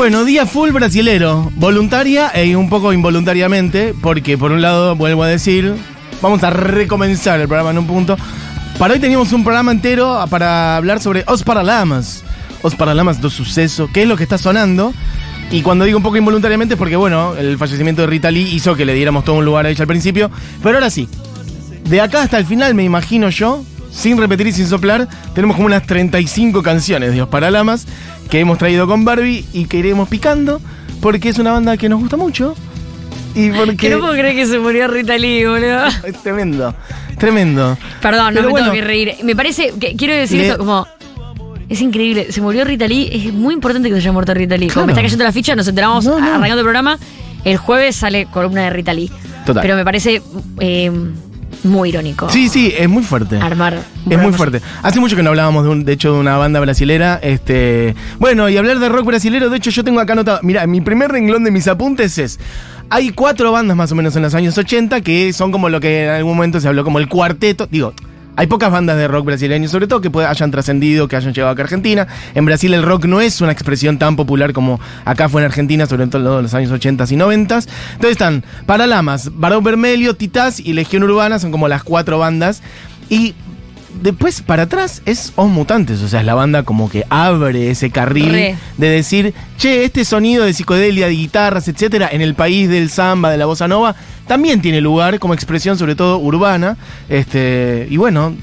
Bueno, día full brasilero, voluntaria e un poco involuntariamente, porque por un lado, vuelvo a decir, vamos a recomenzar el programa en un punto. Para hoy teníamos un programa entero para hablar sobre Os Paralamas. Os Paralamas do Suceso, que es lo que está sonando. Y cuando digo un poco involuntariamente es porque, bueno, el fallecimiento de Rita Lee hizo que le diéramos todo un lugar a ella al principio. Pero ahora sí, de acá hasta el final, me imagino yo, sin repetir y sin soplar, tenemos como unas 35 canciones de Os Paralamas que hemos traído con Barbie y que iremos picando porque es una banda que nos gusta mucho. Y porque. Que no puedo creer que se murió Rita Lee, boludo. Es tremendo, tremendo. Perdón, no me bueno, tengo que reír. Me parece, que quiero decir Le- esto como. Es increíble, se murió Rita Lee, es muy importante que se haya muerto Rita Lee. Como me está cayendo la ficha, nos enteramos No, no. arrancando el programa. El jueves sale columna de Rita Lee. Total. Pero me parece eh, muy irónico. Sí, sí, es muy fuerte. Armar. Es muy fuerte. Hace mucho que no hablábamos de, un, de hecho de una banda brasilera. Este, bueno, y hablar de rock brasilero, de hecho yo tengo acá anotado, mira, mi primer renglón de mis apuntes es, hay cuatro bandas más o menos en los años 80 que son como lo que en algún momento se habló como el cuarteto, digo, hay pocas bandas de rock brasileño, sobre todo que hayan trascendido, que hayan llegado a Argentina. En Brasil el rock no es una expresión tan popular como acá fue en Argentina, sobre todo en los años 80 y 90. Entonces están Paralamas, Barón Vermelho, Titás y Legión Urbana, son como las cuatro bandas. Y después para atrás es Os Mutantes, o sea, es la banda como que abre ese carril Re. de decir, che, este sonido de psicodelia, de guitarras, etcétera, en el país del samba, de la bossa nova, también tiene lugar como expresión, sobre todo urbana. Este, y bueno,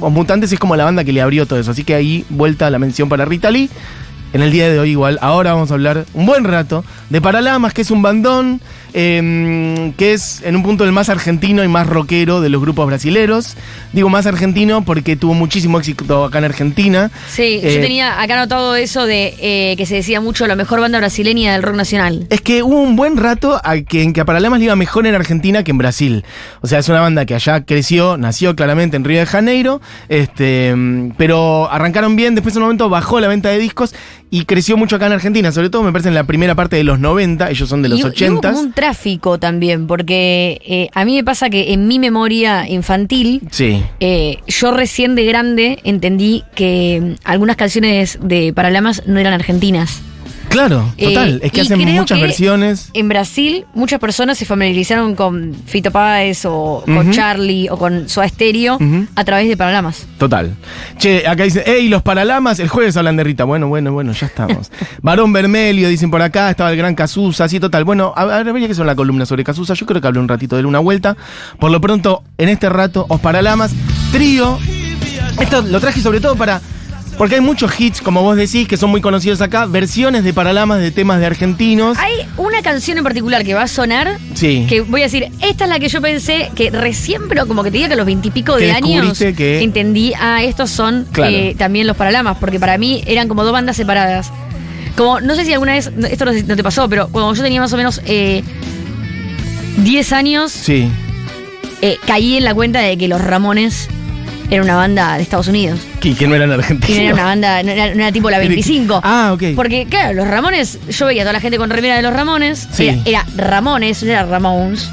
Os Mutantes es como la banda que le abrió todo eso. Así que ahí vuelta la mención para Rita Lee. En el día de hoy igual, ahora vamos a hablar un buen rato de Paralamas, que es un bandón, eh, que es en un punto el más argentino y más rockero de los grupos brasileros. Digo más argentino porque tuvo muchísimo éxito acá en Argentina. Sí, Eh, yo tenía acá anotado eso de eh, que se decía mucho la mejor banda brasileña del rock nacional. Es que hubo un buen rato a que, en que a Paralamas le iba mejor en Argentina que en Brasil. O sea, es una banda que allá creció, nació claramente en Río de Janeiro, este, pero arrancaron bien, después en un momento bajó la venta de discos y creció mucho acá en Argentina, sobre todo me parece en la primera parte de los 90, ellos son de los y, y hubo 80. como un tráfico también, porque eh, a mí me pasa que en mi memoria infantil, Sí. eh, yo recién de grande entendí que mm, algunas canciones de Paralamas no eran argentinas. Claro, total. Eh, es que hacen muchas que versiones. En Brasil, muchas personas se familiarizaron con Fito Páez o con. Charlie o con Soda Stereo a través de Paralamas. Total. Che, acá dice, hey, los Paralamas, el jueves hablan de Rita. Bueno, bueno, bueno, ya estamos. Varón Vermelio, dicen por acá, estaba el gran Casusa, así total. Bueno, a ver, habría que hacer una columna sobre Casusa. Yo creo que hablé un ratito de él, una vuelta. Por lo pronto, en este rato, Os Paralamas, trío. Esto lo traje sobre todo para. Porque hay muchos hits, como vos decís, que son muy conocidos acá, versiones de Paralamas de temas de argentinos. Hay una canción en particular que va a sonar, Sí. que voy a decir, esta es la que yo pensé que recién, pero como que te diga que a los veintipico de años que- entendí, ah, estos son Claro. eh, también los Paralamas, porque para mí eran como dos bandas separadas. Como, no sé si alguna vez, esto no, no te pasó, pero cuando yo tenía más o menos eh, 10 años, Sí. eh, caí en la cuenta de que los Ramones era una banda de Estados Unidos. Que, que no eran argentinos. no era una banda, no era, no era tipo la 25. Ah, ok. Porque, claro, los Ramones, yo veía a toda la gente con remera de los Ramones. Sí. Era, era Ramones, no era Ramones.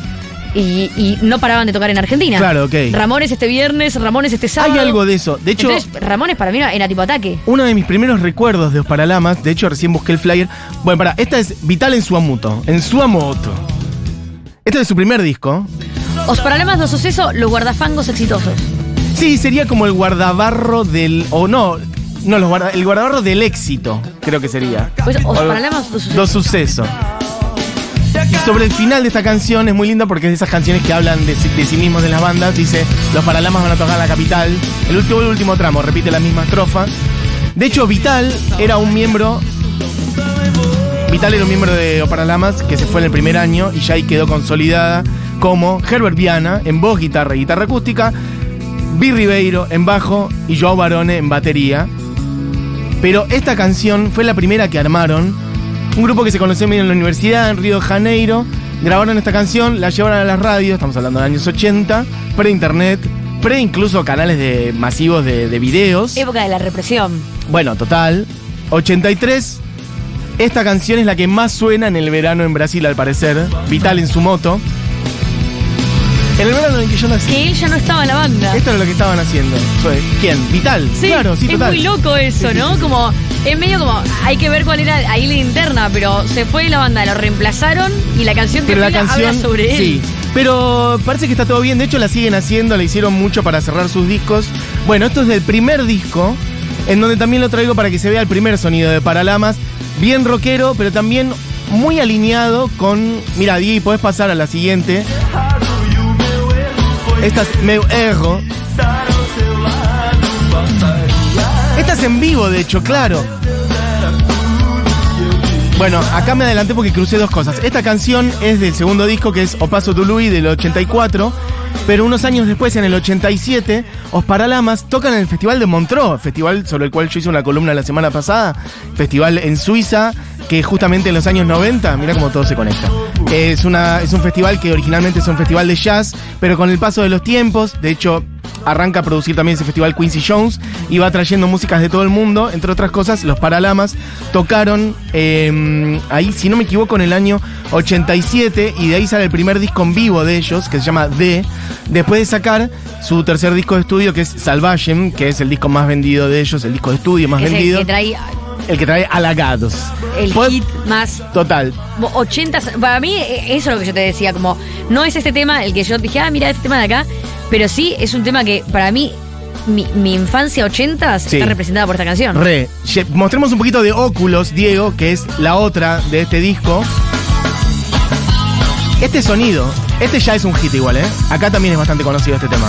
Y, y no paraban de tocar en Argentina. Claro, ok. Ramones este viernes, Ramones este sábado. Hay algo de eso. De hecho. Entonces, Ramones para mí era, era tipo ataque. Uno de mis primeros recuerdos de Os Paralamas, de hecho recién busqué el flyer. Bueno, para, esta es Vital en Suamoto. En Suamoto. Este es su primer disco. Os Paralamas do Suceso, los guardafangos exitosos. Sí, sería como el guardabarro del. O no, no, los guarda- el guardabarro del éxito, creo que sería. Pues, Os do Suceso. Do suceso. Y sobre el final de esta canción es muy linda porque es de esas canciones que hablan de, sí- de sí mismos de las bandas. Dice, los Paralamas van a tocar la capital. El último, el último tramo repite la misma estrofa. De hecho, Vital era un miembro... Vital era un miembro de Os Paralamas que se fue en el primer año y ya ahí quedó consolidada como Herbert Viana en voz, guitarra y guitarra acústica, Vi Ribeiro en bajo y Joao Barone en batería. Pero esta canción fue la primera que armaron. Un grupo que se conoció medio en la universidad, en Río de Janeiro. Grabaron esta canción, la llevaron a las radios, estamos hablando de los años 80, pre-internet, pre incluso canales de, masivos de, de videos. Época de la represión. Bueno, total. 83. Esta canción es la que más suena en el verano en Brasil, al parecer. Vital en su moto. En el verano en que yo nací. que él ya no estaba en la banda. Esto era lo que estaban haciendo. Fue- ¿Quién? Vital. Sí, claro, sí, es total. muy loco eso, ¿no? Como, es medio como, hay que ver cuál era ahí la interna, pero se fue de la banda, lo reemplazaron y la canción que Pero la canción. habla sobre él. Sí. Pero parece que está todo bien. De hecho, la siguen haciendo. Le hicieron mucho para cerrar sus discos. Bueno, esto es del primer disco. En donde también lo traigo para que se vea el primer sonido de Paralamas. Bien rockero, pero también muy alineado con. Mira, Di, podés pasar a la siguiente. Esta es Erro. Esta es en vivo, de hecho, claro. Bueno, acá me adelanté porque crucé dos cosas. Esta canción es del segundo disco que es O Paso tu Louis del 84, pero unos años después, en el 87, Os Paralamas tocan en el Festival de Montreux, festival sobre el cual yo hice una columna la semana pasada, festival en Suiza, que justamente en los años 90, mira cómo todo se conecta. Es, una, es un festival que originalmente es un festival de jazz, pero con el paso de los tiempos, de hecho, arranca a producir también ese festival Quincy Jones y va trayendo músicas de todo el mundo. Entre otras cosas, los Paralamas tocaron eh, ahí, si no me equivoco, en el año 87 y de ahí sale el primer disco en vivo de ellos, que se llama D, después de sacar su tercer disco de estudio, que es Salvation, que es el disco más vendido de ellos, el disco de estudio más Es el vendido, que trae el que trae Halagados. el Pod- hit más Total. 80. Para mí, eh, eso es lo que yo te decía, como, no es este tema el que yo dije, ah, mira este tema de acá, pero sí es un tema que para mí, mi, mi infancia 80 Sí. está representada por esta canción. Re. Mostremos un poquito de Óculos, Diego, que es la otra de este disco. Este sonido, este ya es un hit igual, ¿eh? Acá también es bastante conocido este tema.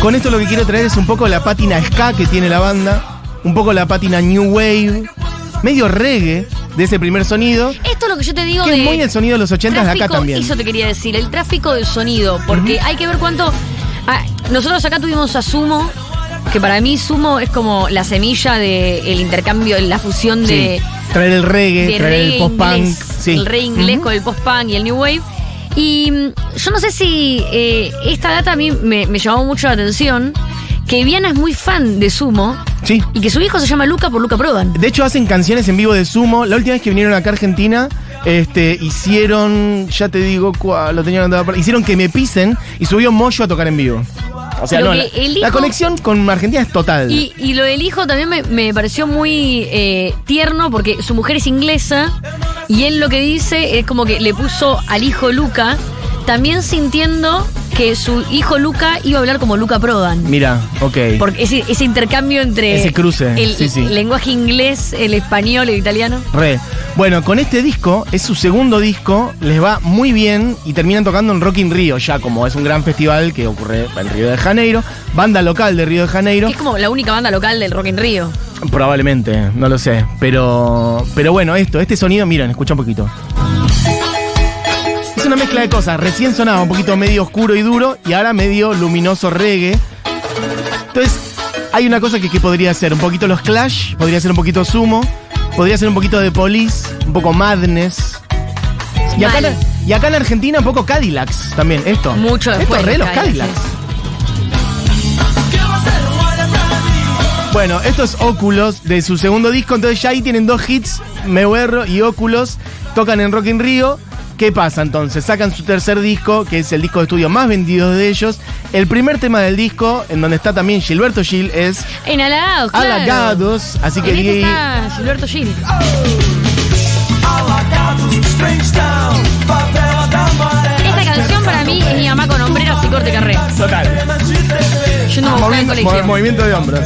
Con esto lo que quiero traer es un poco la pátina ska que tiene la banda, un poco la pátina new wave, medio reggae de ese primer sonido, Esto es lo que yo te digo que de. es muy el sonido de los 80 de acá también. Eso te quería decir, el tráfico del sonido, porque hay que ver cuánto. ah, nosotros acá tuvimos a Sumo, que para mí Sumo es como la semilla del intercambio, la fusión de. Traer el reggae, de traer el post-punk. Sí. el reggae inglés con el post-punk y el new wave. Y mm, yo no sé si eh, esta data a mí me, me llamó mucho la atención, que Viana es muy fan de Sumo Sí. y que su hijo se llama Luca por Luca Prodan. De hecho, hacen canciones en vivo de sumo. La última vez que vinieron acá a Argentina, este, hicieron, ya te digo cuál, lo tenían andado hicieron que me pisen y subió Moyo a tocar en vivo. O sea, no, la, conexión con Argentina es total. Y, y lo del hijo también me, me pareció muy eh, tierno porque su mujer es inglesa y él lo que dice es como que le puso al hijo Luca, también sintiendo que su hijo Luca iba a hablar como Luca Prodan. Mira, ok. Porque ese, ese intercambio entre Ese cruce, el, sí, sí. el lenguaje inglés, el español, el italiano. Re. Bueno, con este disco, es su segundo disco, les va muy bien y terminan tocando en Rock in Rio, ya como es un gran festival que ocurre en Río de Janeiro, banda local de Río de Janeiro. Es como la única banda local del Rock in Rio. Probablemente, no lo sé. Pero, pero bueno, esto, este sonido, miren, escucha un poquito. Una mezcla de cosas. Recién sonaba un poquito medio oscuro y duro y ahora medio luminoso reggae. Entonces, hay una cosa que, que podría ser un poquito los Clash, podría ser un poquito Sumo, podría ser un poquito de Police, un poco Madness. Y acá, Mal. y acá en Argentina un poco Cadillacs también, esto. Mucho Esto re de los Cadillacs. Bueno, esto es Óculos de su segundo disco, entonces ya ahí tienen dos hits, Meuerro y Óculos, tocan en Rock in Rio. ¿Qué pasa entonces? Sacan su tercer disco, que es el disco de estudio más vendido de ellos. El primer tema del disco, en donde está también Gilberto Gil, es En Halagados, claro. Halagados. Así que En este está Gilberto Gil. alagados. Esta canción para mí es mi mamá con hombreras y corte carré. Total. Yo no colegio. mo- movimiento de hombros.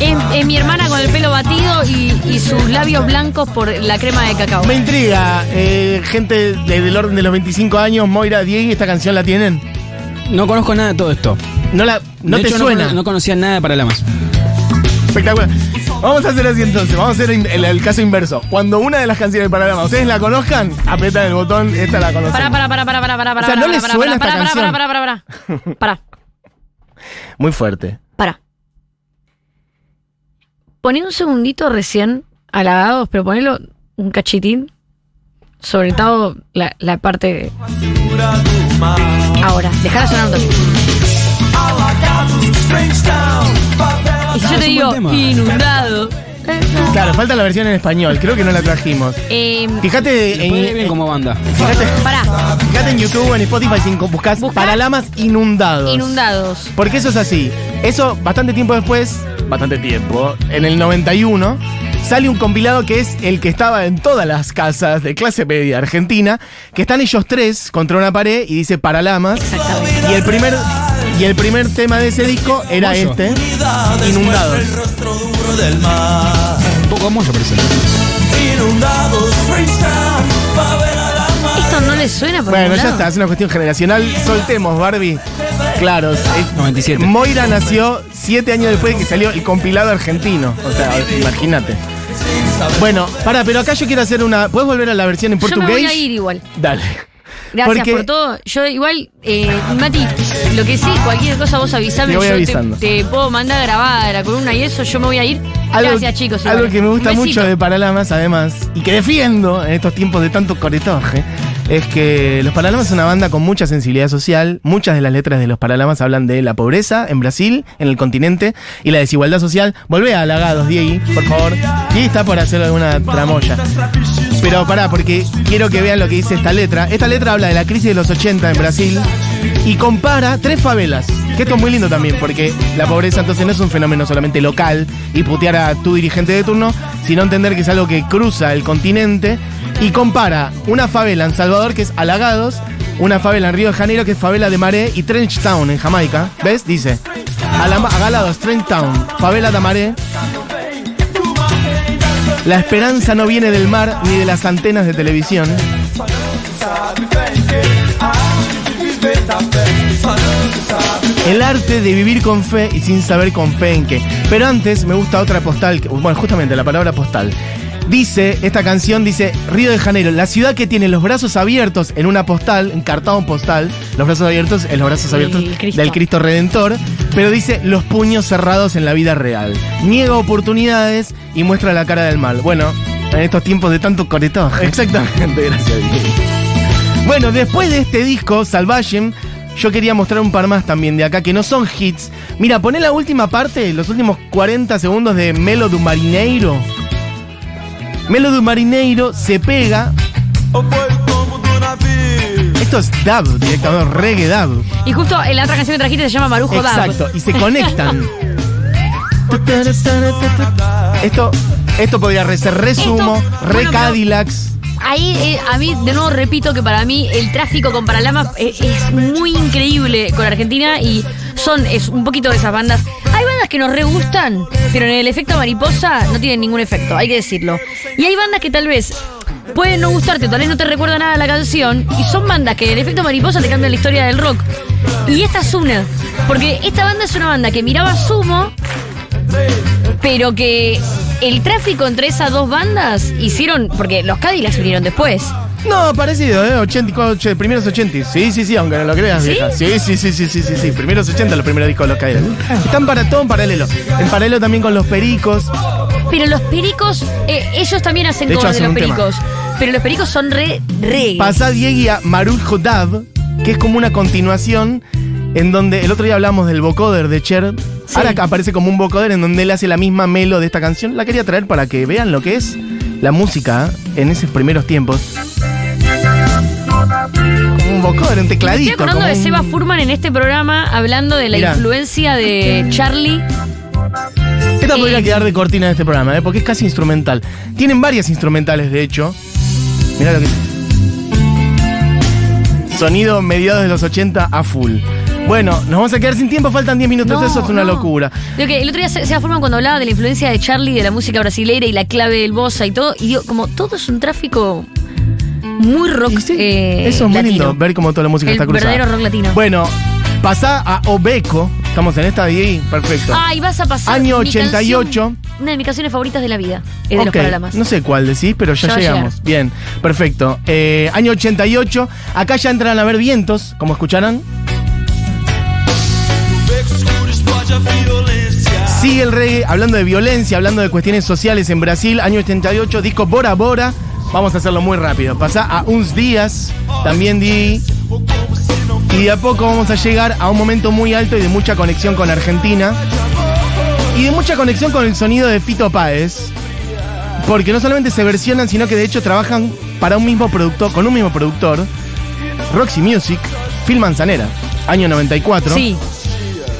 Es, es mi hermana con el pelo batido y, y sus labios blancos por la crema de cacao. Me intriga, eh, gente de- del orden de los 25 años, Moira, Diego, ¿esta canción la tienen? No conozco nada de todo esto. No, la, no de te hecho, suena. No, no conocía nada de Paralamas. Espectacular. Vamos a hacer así entonces, vamos a hacer el, el caso inverso. Cuando una de las canciones de Panorama ustedes la conozcan, apretan el botón, esta la conocen. Pará, pará, pará, pará, pará, pará, pará. O sea, ¿no pará, les pará, suena pará, esta canción? Pará, pará, pará, pará. Pará, Muy fuerte. Poné un segundito recién halagados, pero ponelo un cachitín. Sobre todo la, la parte de... Ahora, dejala favela Y si yo te digo inundado, Claro, falta la versión en español. Creo que no la trajimos. Eh, Fíjate en, como banda. fíjate, pará, fíjate en YouTube o en Spotify si buscas Buscá Paralamas inundados. inundados. Porque eso es así. Eso, bastante tiempo después, bastante tiempo, en el 91, sale un compilado que es el que estaba en todas las casas de clase media argentina, que están ellos tres contra una pared y dice Paralamas. Y el primer, y el primer tema de ese disco era este, Inundados. Del mar. Un poco mollo parece. Inundados, freestyle, favela la mar. ¿Esto no les suena por Bueno, ningún ya lado? está, es una cuestión generacional. Soltemos, Barbie. Claro, es- 97. Moira nació siete años después de que salió el compilado argentino. O sea, imagínate. Bueno, para, pero acá yo quiero hacer una. ¿Puedes volver a la versión en Yo portugués? me voy a ir igual. Dale. Gracias Porque- por todo. Yo igual, eh, Mati, lo que sí, cualquier cosa vos avisame. Voy yo avisando. te, puedo mandar grabada la columna y eso, yo me voy a ir. Gracias, chicos. Algo que me gusta mucho de Paralamas, además, y que defiendo en estos tiempos de tanto coretoje, es que los Paralamas es una banda con mucha sensibilidad social. Muchas de las letras de los Paralamas hablan de la pobreza en Brasil, en el continente, y la desigualdad social. Volvé a halagados, Diego, por favor. Diego está por hacer alguna tramoya. Pero pará, porque quiero que vean lo que dice esta letra. Esta letra habla de la crisis de los 80 en Brasil y compara tres favelas. Que esto es muy lindo también, porque la pobreza entonces no es un fenómeno solamente local y putear a tu dirigente de turno, sino entender que es algo que cruza el continente y compara una favela en Salvador que es Alagados, una favela en Río de Janeiro que es favela de Maré y Trench Town en Jamaica. ¿Ves? Dice. Agalados, Trench Town, favela de Maré. La esperanza no viene del mar ni de las antenas de televisión. El arte de vivir con fe y sin saber con fe en qué. Pero antes me gusta otra postal, bueno, justamente la palabra postal. Dice, esta canción dice, Río de Janeiro, la ciudad que tiene los brazos abiertos en una postal, encartado en postal, los brazos abiertos, en los brazos abiertos Cristo. del Cristo Redentor, pero dice los puños cerrados en la vida real. Niega oportunidades y muestra la cara del mal. Bueno, en estos tiempos de tanto coretaje. Exactamente, gracias. Bueno, después de este disco, Salvation, yo quería mostrar un par más también de acá que no son hits. Mira, poné la última parte, los últimos 40 segundos de Melo do Marineiro. Melo do Marineiro se pega. Esto es dub, directamente, reggae dub. Y justo en la otra canción que trajiste se llama Marujo Dab. Exacto, y se conectan. Esto, esto podría ser resumo, re bueno, pero- Cadillacs. Ahí, eh, a mí, de nuevo repito que para mí el tráfico con Paralamas eh, es muy increíble con Argentina y son es un poquito de esas bandas. Hay bandas que nos re gustan, pero en el efecto mariposa no tienen ningún efecto, hay que decirlo. Y hay bandas que tal vez pueden no gustarte, tal vez no te recuerda nada la canción, y son bandas que en el efecto mariposa te cambian la historia del rock. Y esta es una, porque esta banda es una banda que miraba Sumo, pero que el tráfico entre esas dos bandas hicieron. Porque los Cadillacs vinieron después. No, parecido, ¿eh? 84, primeros 80. Sí, sí, sí, aunque no lo creas, ¿Sí? vieja. Sí, sí, sí, sí, sí, sí, sí. Primeros 80, los primeros discos de los Cadillacs. Están para todo en paralelo. En paralelo también con los Pericos. Pero los pericos, eh, ellos también hacen De hecho, de los tema. pericos. Pero los pericos son re, re. Pasa Diegui a Marujo Dab, que es como una continuación en donde el otro día hablamos del vocoder de Cher. Sí. Ahora aparece como un vocoder en donde él hace la misma melo de esta canción. La quería traer para que vean lo que es la música en esos primeros tiempos. Un Me estoy tecladito. acordando de un- Seba Furman en este programa hablando de la Mirá. influencia de Charlie. Esta podría Eh, quedar de cortina de este programa, ¿eh? porque es casi instrumental. Tienen varias instrumentales, de hecho. Mirá lo que. Sonido mediados de los 80 a full. Bueno, nos vamos a quedar sin tiempo, faltan 10 minutos, No, eso es una no. locura. Digo que el otro día Se- Seba Furman cuando hablaba de la influencia de Charlie, de la música brasilera y la clave del bossa y todo, y digo, como todo es un tráfico muy rock sí, eh, eso es muy latino. lindo, ver cómo toda la música El está cruzada. verdadero rock latino. Bueno, pasá a Obeco. Estamos en esta de ahí, perfecto. Ay, vas a pasar. Año mi 88. canción- una de mis canciones favoritas de la vida. Es de los Paralamas. No sé cuál decís, pero ya llegamos. Bien, perfecto. Eh, año 88. Acá ya entran a ver vientos, como violência. Sigue el reggae, hablando de violencia, hablando de cuestiones sociales en Brasil, año 88, disco Bora Bora. Vamos a hacerlo muy rápido. Pasá a uns días, también di. Y de a poco vamos a llegar a un momento muy alto y de mucha conexión con Argentina. Y de mucha conexión con el sonido de Fito Páez. Porque no solamente se versionan, sino que de hecho trabajan para un mismo productor, con un mismo productor, Roxy Music, Phil Manzanera, año 94. Sí.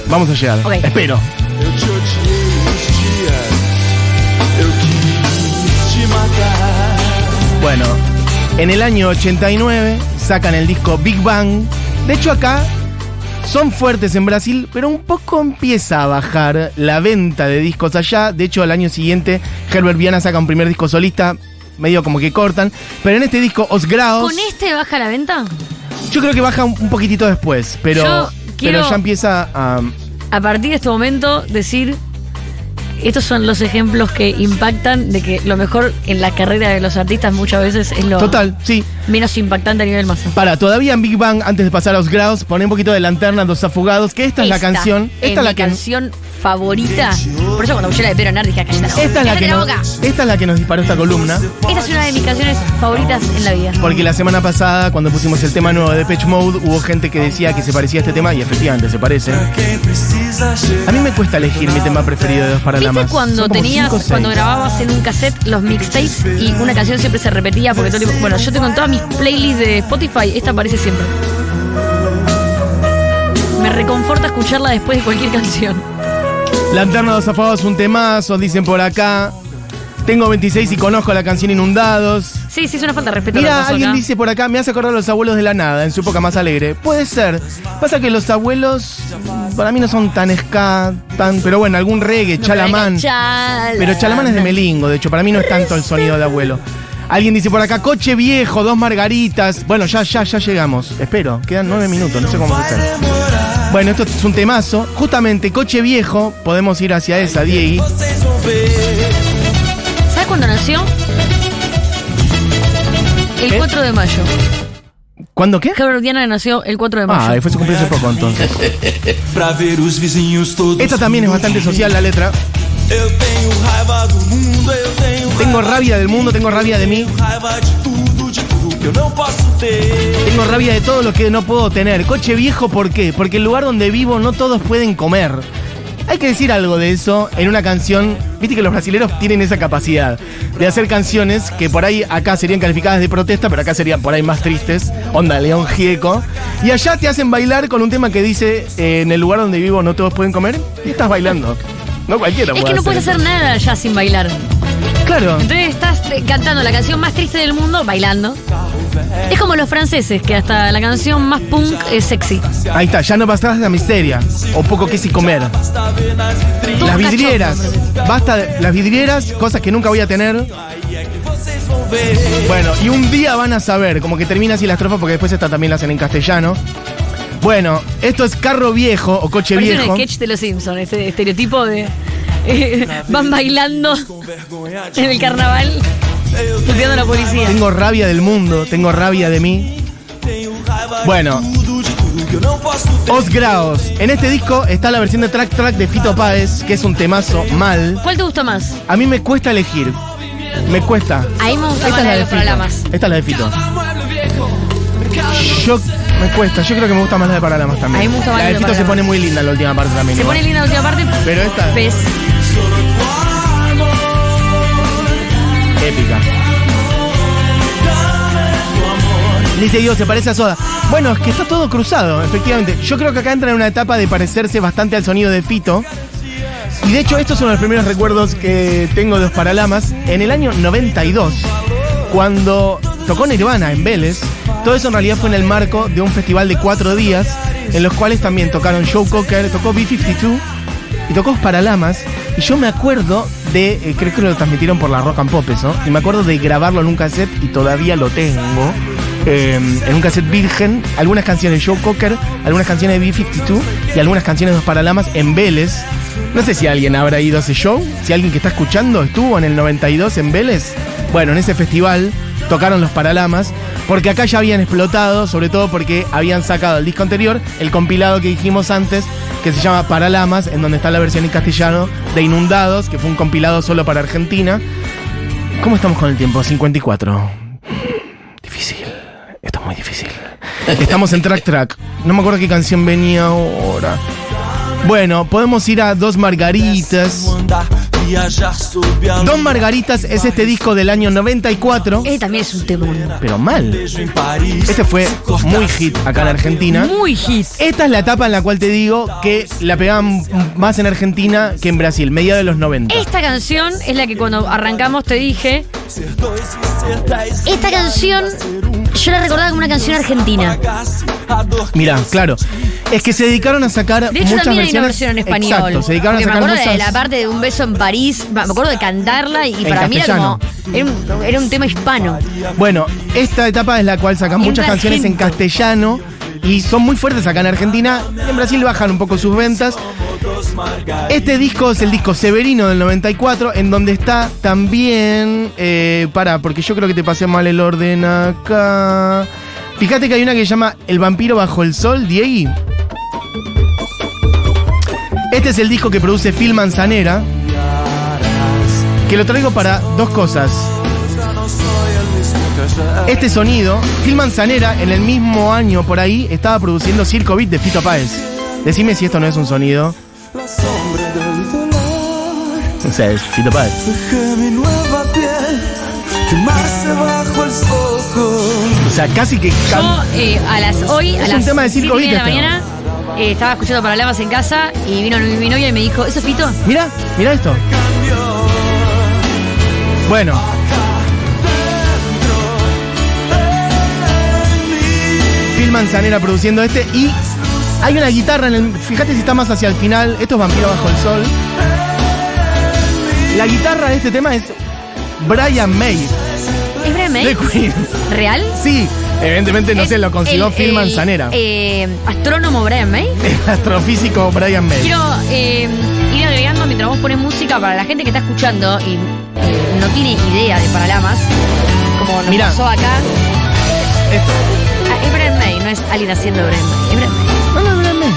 Vamos a llegar. Espero. Bueno, en el año 89 sacan el disco Big Bang. De hecho, acá son fuertes en Brasil, pero un poco empieza a bajar la venta de discos allá. De hecho, al año siguiente, Herbert Viana saca un primer disco solista, medio como que cortan. Pero en este disco, Os Graos, ¿Con este baja la venta? yo creo que baja un, un poquitito después, pero, Yo quiero- pero ya empieza a. A partir de este momento, decir. Estos son los ejemplos que impactan de que lo mejor en la carrera de los artistas muchas veces es lo Total, sí. menos impactante a nivel masa. Para, todavía en Big Bang, antes de pasar a Os Graos, poné un poquito de lanterna, dos afugados, que esta es la canción. Es Esta es la mi canción favorita. Por eso cuando escuché la de Pedro Nardi dije, acá está. Esta es, la Cállate que la nos, boca. esta es la que nos disparó esta columna. Esta es una de mis canciones favoritas en la vida. Porque la semana pasada, cuando pusimos el tema nuevo de Pitch Mode, hubo gente que decía que se parecía a este tema y efectivamente se parece. A mí me cuesta elegir mi tema preferido de Dos para la ¿Viste Más. cuando tenías, cinco cuando grababas en un cassette los mixtapes y una canción siempre se repetía porque todo Bueno, yo tengo en todas mis playlists de Spotify, esta aparece siempre. Me reconforta escucharla después de cualquier canción. Lanterna dos afugados, un temazo, dicen por acá. Tengo 26 y conozco la canción Inundados. Sí, sí, es una falta de respeto. Mira, alguien acá. dice por acá, me hace acordar a los abuelos de la nada, en su época más alegre. Puede ser. Pasa que los abuelos, para mí no son tan ska, tan. Pero bueno, algún reggae, chalamán. Chala- Pero Chalamán es de Melingo, de hecho, para mí no es tanto el sonido de abuelo. Alguien dice por acá, coche viejo, dos margaritas. Bueno, ya, ya, ya llegamos. Espero, quedan nueve minutos, no sé cómo ser. Bueno, esto es un temazo. Justamente, coche viejo, podemos ir hacia esa, ver. ¿Sabes cuándo nació? El ¿Qué? 4 de mayo. ¿Cuándo qué? Herbert Diana nació el 4 de mayo. Ah, fue su cumpleaños hace poco entonces. Esta también es bastante social la letra. Tengo rabia del mundo, tengo rabia de mí. Que eu não posso ter. Tengo rabia de todo lo que no puedo tener. Coche viejo, ¿por qué? Porque el lugar donde vivo no todos pueden comer. Hay que decir algo de eso en una canción. Viste que los brasileros tienen esa capacidad de hacer canciones que por ahí acá serían calificadas de protesta, pero acá serían por ahí más tristes. Onda León Gieco. Y allá te hacen bailar con un tema que dice: eh, En el lugar donde vivo no todos pueden comer. Y estás bailando. No cualquiera Es puede que no puedes hacer eso. nada ya sin bailar. Claro. Entonces estás eh, cantando la canción más triste del mundo bailando. Es como los franceses, que hasta la canción más punk es sexy. Ahí está, ya no bastás la miseria. O poco que si comer. Todo Las vidrieras. Basta de las vidrieras, cosas que nunca voy a tener. Bueno, y un día van a saber, como que termina así la estrofa porque después esta también la hacen en castellano. Bueno, esto es carro viejo o coche Parece un viejo. sketch de los Simpsons, este estereotipo de. Eh, van bailando de en el carnaval, puteando a la policía. Tengo rabia del mundo, tengo rabia de mí. Bueno. de de. Os Graos. En este disco está la versión de Track Track de Fito Páez, que es un temazo mal. ¿Cuál te gusta más? A mí me cuesta elegir. Me cuesta. A mí me gusta más Esta es la de de los. Esta es la de Fito. Yo me cuesta, yo creo que me gusta más la de Paralamas también. A mí me gusta más la la de de Fito se Paralamas. pone muy linda en la última parte también. Se igual. pone linda la última parte. Pero esta- Pez. Épica. Dice Dios, se parece a Soda. Bueno, es que está todo cruzado, efectivamente. Yo creo que acá entra en una etapa de parecerse bastante al sonido de Fito. Y de hecho, estos son los primeros recuerdos que tengo de los Paralamas. En el año 92, cuando tocó Nirvana en Vélez, todo eso en realidad fue en el marco de un festival de cuatro días, en los cuales también tocaron Joe Cocker, tocó B-52 y tocó Los Paralamas. Y yo me acuerdo de, eh, creo que lo transmitieron por la Rock and Pop eso, y me acuerdo de grabarlo en un cassette y todavía lo tengo. eh, en un cassette virgen, algunas canciones de Joe Cocker, algunas canciones de B-52 y algunas canciones de Los Paralamas en Vélez. No sé si alguien habrá ido a ese show, si alguien que está escuchando estuvo en el 92 en Vélez. Bueno, en ese festival tocaron los Paralamas, porque acá ya habían explotado, sobre todo porque habían sacado el disco anterior, el compilado que dijimos antes, que se llama Paralamas, en donde está la versión en castellano de Inundados, que fue un compilado solo para Argentina. ¿Cómo estamos con el tiempo? 54. Difícil. Esto es muy difícil. Estamos en track track. No me acuerdo qué canción venía ahora. Bueno, podemos ir a Dos Margaritas. Don Margaritas es este disco del año 94, Ese también es un temón. pero mal. Este fue muy hit acá en Argentina. Muy hit. Esta es la etapa en la cual te digo que la pegaban más en Argentina que en Brasil, mediados de los 90. Esta canción es la que cuando arrancamos te dije. Esta canción yo la recordaba como una canción argentina. Mirá, claro. Es que se dedicaron a sacar De hecho, muchas también hay una versiones. versión en español. Exacto, se dedicaron a me sacar acuerdo de muchas. la parte de un beso en París. Me acuerdo de cantarla y para mí era como. Era un, era un tema hispano. Bueno, esta etapa es la cual sacan muchas canciones en castellano y son muy fuertes acá en Argentina. En Brasil bajan un poco sus ventas. Este disco es el disco Severino del 94, en donde está también. Eh, para, porque yo creo que te pasé mal el orden acá. Fíjate que hay una que se llama El vampiro bajo el sol, Diegui. Este es el disco que produce Phil Manzanera. Que lo traigo para dos cosas. Este sonido, Phil Manzanera en el mismo año por ahí estaba produciendo Circo Beat de Fito Páez. Decime si esto no es un sonido. La sombra del dolor O sea, es Fito Páez. O sea, casi que. Yo eh, a las hoy, a Es las un tema de Circo media de la Beat esto. mañana, eh, estaba escuchando Paralamas en casa y vino mi, mi novia y me dijo, ¿eso es Fito? Mira, mira esto. Bueno, Phil Manzanera produciendo este y hay una guitarra en el. Fíjate si está más hacia el final. Esto es Vampiro bajo el sol. La guitarra de este tema es Brian May ¿Es Brian May? de Queen. ¿Real? Sí, evidentemente no Es sé, lo consiguió el- Phil el, Manzanera. eh, astrónomo Brian May. El astrofísico Brian May. Quiero eh, mientras vos pones música para la gente que está escuchando y eh, no tiene idea de Paralamas, como nos Mirá. pasó acá. Esto. Ah, es Brian May, no es alguien haciendo Brian May. Es Brian May. No, no, Brian May.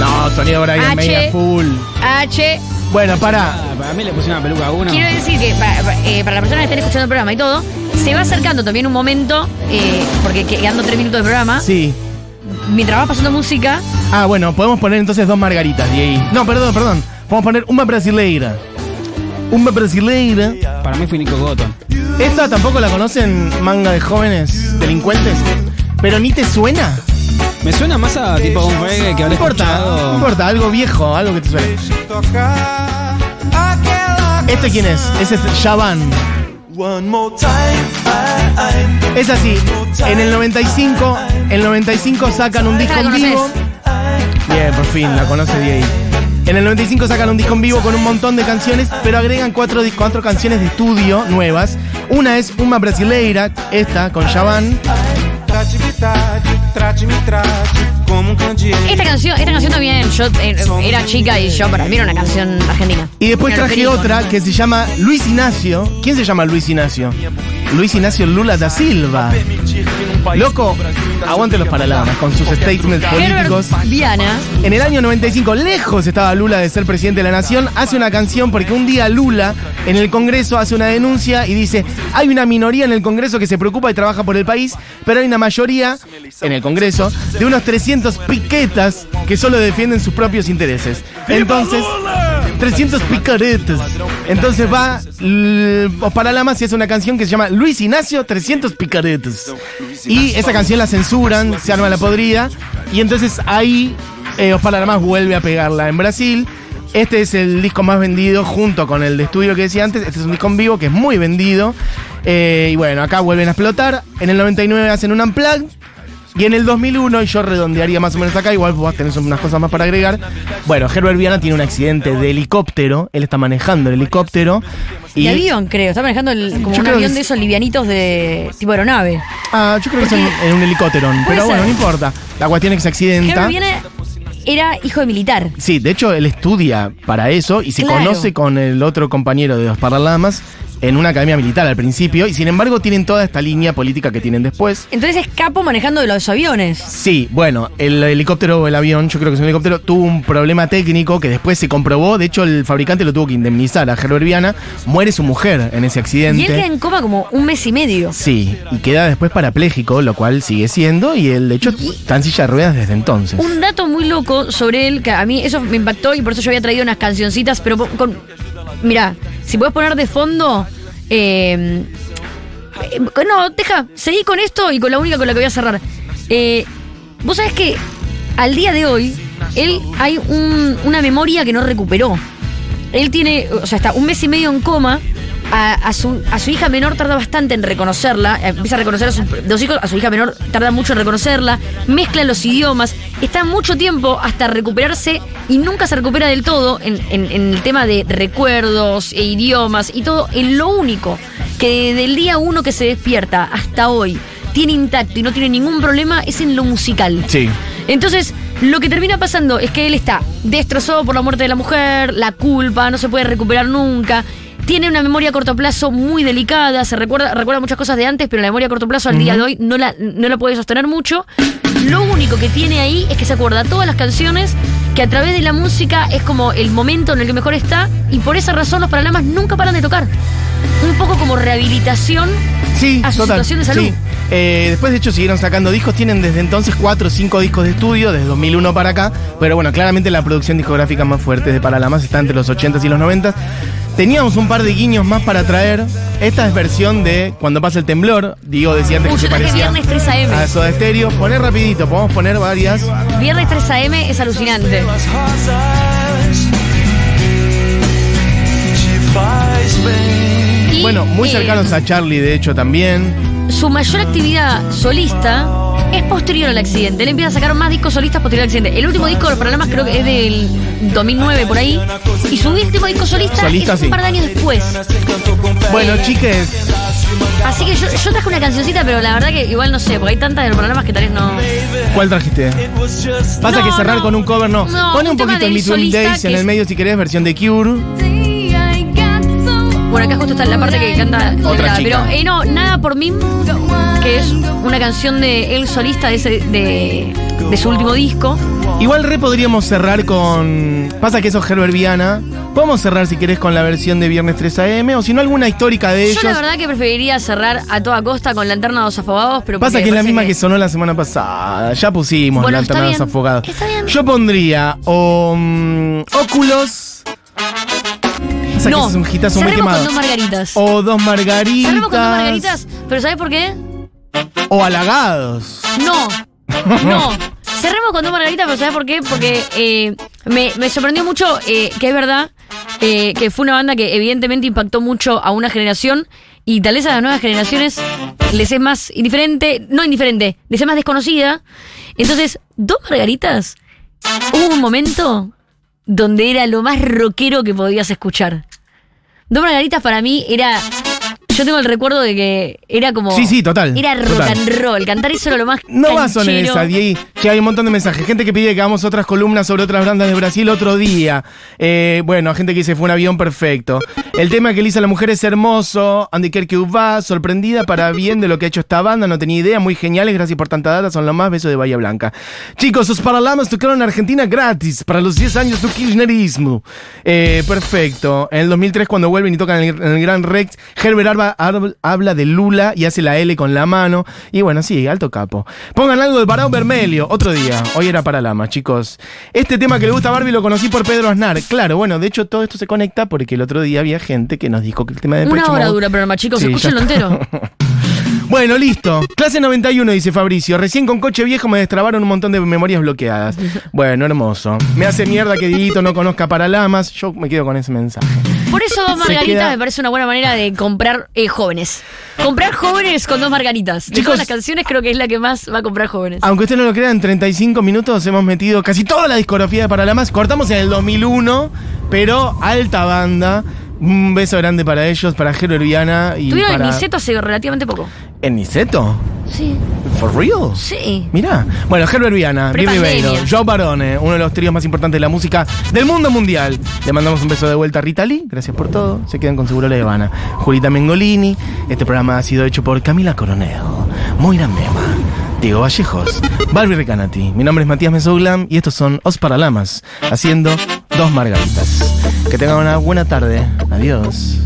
No, sonido Brian May a full. H. Bueno, para. Para mí le puse una peluca a uno. Quiero decir que para, para, eh, para las personas que estén escuchando el programa y todo, se va acercando también un momento, eh, porque quedando tres minutos de programa, Sí. Mientras va pasando música, Ah, bueno, podemos poner entonces dos margaritas, Diego. No, perdón, perdón. Podemos poner una brasileira. Una brasileira. Para mí fue Nico Cotton. ¿Esta tampoco la conocen manga de jóvenes delincuentes? ¿Pero ni te suena? Me suena más a tipo un reggae que No importa, escuchado. no importa, algo viejo, algo que te suene. ¿Este quién es? Ese es Shaban. One more time I, I, Es así, en el 95, el 95 sacan un disco en vivo. Bien, por fin, la conoce Diego. En el 95 sacan un disco en vivo con un montón de canciones, pero agregan cuatro, cuatro canciones de estudio nuevas. Una es Uma Brasileira, esta, con Shaban. Como candeeiro esta canción, esta canción también, yo eh, era chica y yo para mí era una canción argentina. Y después traje loquerito, otra ¿no? que se llama Luis Ignacio. ¿Quién se llama Luis Ignacio? Luis Ignacio Lula da Silva. Loco, aguante los paralamas con sus statements políticos. Viana, En el año 95, lejos estaba Lula de ser presidente de la nación, hace una canción porque un día Lula en el Congreso hace una denuncia y dice, hay una minoría en el Congreso que se preocupa y trabaja por el país, pero hay una mayoría en el Congreso de unos 300 piquetas que solo defienden sus propios intereses. Entonces, 300 picaretes. Entonces va l- Os Paralamas y hace una canción que se llama Luis Ignacio 300 picaretes. Y esa canción la censuran, se arma la podrida. Y entonces ahí eh, Os Paralamas vuelve a pegarla en Brasil. Este es el disco más vendido junto con el de estudio que decía antes. Este es un disco en vivo que es muy vendido. Eh, y bueno, acá vuelven a explotar. En el 99 hacen un unplug. Y en el 2001, y yo redondearía más o menos acá, igual vos tenés unas cosas más para agregar. Bueno, Herbert Viana tiene un accidente de helicóptero. Él está manejando el helicóptero. Y, de avión creo, está manejando el- como Yo un avión de es- esos livianitos de tipo aeronave. Ah, yo creo que es en, en un helicóptero. Pero bueno, no importa. La cuestión es que se accidenta. Herbert Viana era hijo de militar. Sí, de hecho él estudia para eso y se Claro. conoce con el otro compañero de los Paralamas en una academia militar al principio y sin embargo tienen toda esta línea política que tienen después. Entonces es capo manejando de los aviones. Sí, bueno, el helicóptero o el avión, yo creo que es un helicóptero, tuvo un problema técnico que después se comprobó. De hecho, el fabricante lo tuvo que indemnizar a Herbert Viana. Muere su mujer en ese accidente. Y él queda en coma como un mes y medio. Sí, y queda después parapléjico, lo cual sigue siendo, y él de hecho está en silla de ruedas desde entonces. Un dato muy loco sobre él, que a mí eso me impactó y por eso yo había traído unas cancioncitas, pero con. Mirá, si puedes poner de fondo. eh, eh, no, deja, seguí con esto y con la única con la que voy a cerrar. Eh, Vos sabés que al día de hoy, él hay un- una memoria que no recuperó. Él tiene, o sea, está un mes y medio en coma. A, a su, a su hija menor tarda bastante en reconocerla. eh, Empieza a reconocer a sus dos hijos. A su hija menor tarda mucho en reconocerla. Mezcla los idiomas. Está mucho tiempo hasta recuperarse y nunca se recupera del todo en, en- en el tema de recuerdos e idiomas y todo. En lo único que del día uno que se despierta hasta hoy tiene intacto y no tiene ningún problema es en lo musical. Sí. Entonces, lo que termina pasando es que él está destrozado por la muerte de la mujer, la culpa, no se puede recuperar nunca. Tiene una memoria a corto plazo muy delicada, se recuerda, recuerda muchas cosas de antes, pero la memoria a corto plazo al día de hoy no la, no la puede sostener mucho. Lo único que tiene ahí es que se acuerda todas las canciones, que a través de la música es como el momento en el que mejor está, y por esa razón los paralamas nunca paran de tocar. Un poco como rehabilitación Sí, a su total. situación de salud. sí. Eh, después, de hecho, siguieron sacando discos. Tienen desde entonces cuatro o cinco discos de estudio, desde 2001 para acá. Pero bueno, claramente la producción discográfica más fuerte de Paralamas está entre los 80s y los 90s. Teníamos un par de guiños más para traer. Esta es versión de Cuando pasa el temblor. Digo, decía antes Uy, que se yo traje parecía Viernes 3 AM. a Soda Stereo. Poner rapidito, podemos poner varias. Viernes 3 AM es alucinante. Y, Bueno, muy eh, cercanos a Charlie, de hecho, también. Su mayor actividad solista es posterior al accidente. Él empieza a sacar más discos solistas posterior al accidente. El último disco de los Paralamas creo que es del 2009 por ahí. Y su último disco solista, Solista, es un sí. par de años después. Bueno, chiques, Así que yo, yo traje una cancioncita, pero la verdad que igual no sé, porque hay tantas de los Paralamas que tal vez no... ¿cuál trajiste? Pasa No, que cerrar no. con un cover no. No, Pone un, un poquito en Between Days en el medio si querés, versión de Cure. Bueno, acá justo está la parte que canta Otra chica. Pero eh, no, nada por mí, que es una canción de él solista de, ese- de, de su último disco. Igual re podríamos cerrar con. Pasa que eso es Herbert Viana. Podemos cerrar si querés con la versión de Viernes 3 AM o si no alguna histórica de ellos. Yo la verdad que preferiría cerrar a toda costa con Lanterna de los Afogados, pero Pasa que es la misma que sonó la semana pasada. Ya pusimos Bueno, la está alternados bien, afogados. Yo pondría o mm, óculos. Que No, ese es un hitazo muy cerremos con dos margaritas. O dos margaritas. Cerremos con dos margaritas, pero ¿sabes por qué? O halagados. No, no. Cerremos con dos margaritas, pero ¿sabes por qué? Porque eh, me, me sorprendió mucho eh, que es verdad eh, que fue una banda que evidentemente impactó mucho a una generación y tal vez a las nuevas generaciones les es más indiferente, no indiferente, les es más desconocida. Entonces, dos margaritas, hubo un momento donde era lo más rockero que podías escuchar. Dos margaritas para mí era. Yo tengo el recuerdo de que era como. Sí, sí, total, Era rock total. and roll. Cantar eso era lo más. No vas en canchero. esa, Diego. Che, hay un montón de mensajes. Gente que pide que hagamos otras columnas sobre otras bandas de Brasil otro día. Eh, bueno, gente que dice fue un avión perfecto. El tema que Elisa la mujer es hermoso. Andy Kerkew va, sorprendida para bien de lo que ha hecho esta banda. No tenía idea. Muy geniales. Gracias por tanta data. Son los más besos de Bahía Blanca. Chicos, os Paralamas tocaron en Argentina gratis para los 10 años del kirchnerismo. Eh, perfecto. En el 2003, cuando vuelven y tocan en el, en el Gran Rex, Herbert Arba- Habla de Lula y hace la L con la mano. Y bueno, sí, alto capo. Pongan algo de Barón Vermelio, otro día. Hoy era para Lama, chicos. Este tema que le gusta a Barbie lo conocí por Pedro Aznar. Claro, bueno, de hecho todo esto se conecta porque el otro día había gente que nos dijo que el tema de Una hora Mode- dura el programa, chicos. Sí, Escúchenlo entero. Bueno, listo. Clase 91, dice Fabricio. Recién con coche viejo me destrabaron un montón de memorias bloqueadas. Bueno, hermoso. Me hace mierda que Dieguito no conozca Paralamas. Yo me quedo con ese mensaje. Por eso dos margaritas me parece una buena manera de comprar eh, jóvenes. Comprar jóvenes con dos margaritas. De Chicos- todas las canciones creo que es la que más va a comprar jóvenes. Aunque usted no lo crea, en 35 minutos hemos metido casi toda la discografía de Paralamas. Cortamos en el 2001, pero alta banda. Un beso grande para ellos, para Jero Viana y Tuvieron para... el Niceto hace relativamente poco. ¿En Niceto? Sí, ¿For real? sí. Mirá. Bueno, Herbert Viana. Ribeiro, Joe Barone, uno de los tríos más importantes de la música del mundo mundial. Le mandamos un beso de vuelta a Rita Lee. Gracias por todo. Se quedan con Seguro Le Habana. Julita Mengolini. Este programa ha sido hecho por Camila Coronel, Moira Mema, Diego Vallejos, Barbie Recanati. Mi nombre es Matías Mesouglam y estos son Os Paralamas, haciendo dos margaritas. Que tengan una buena tarde. Adiós.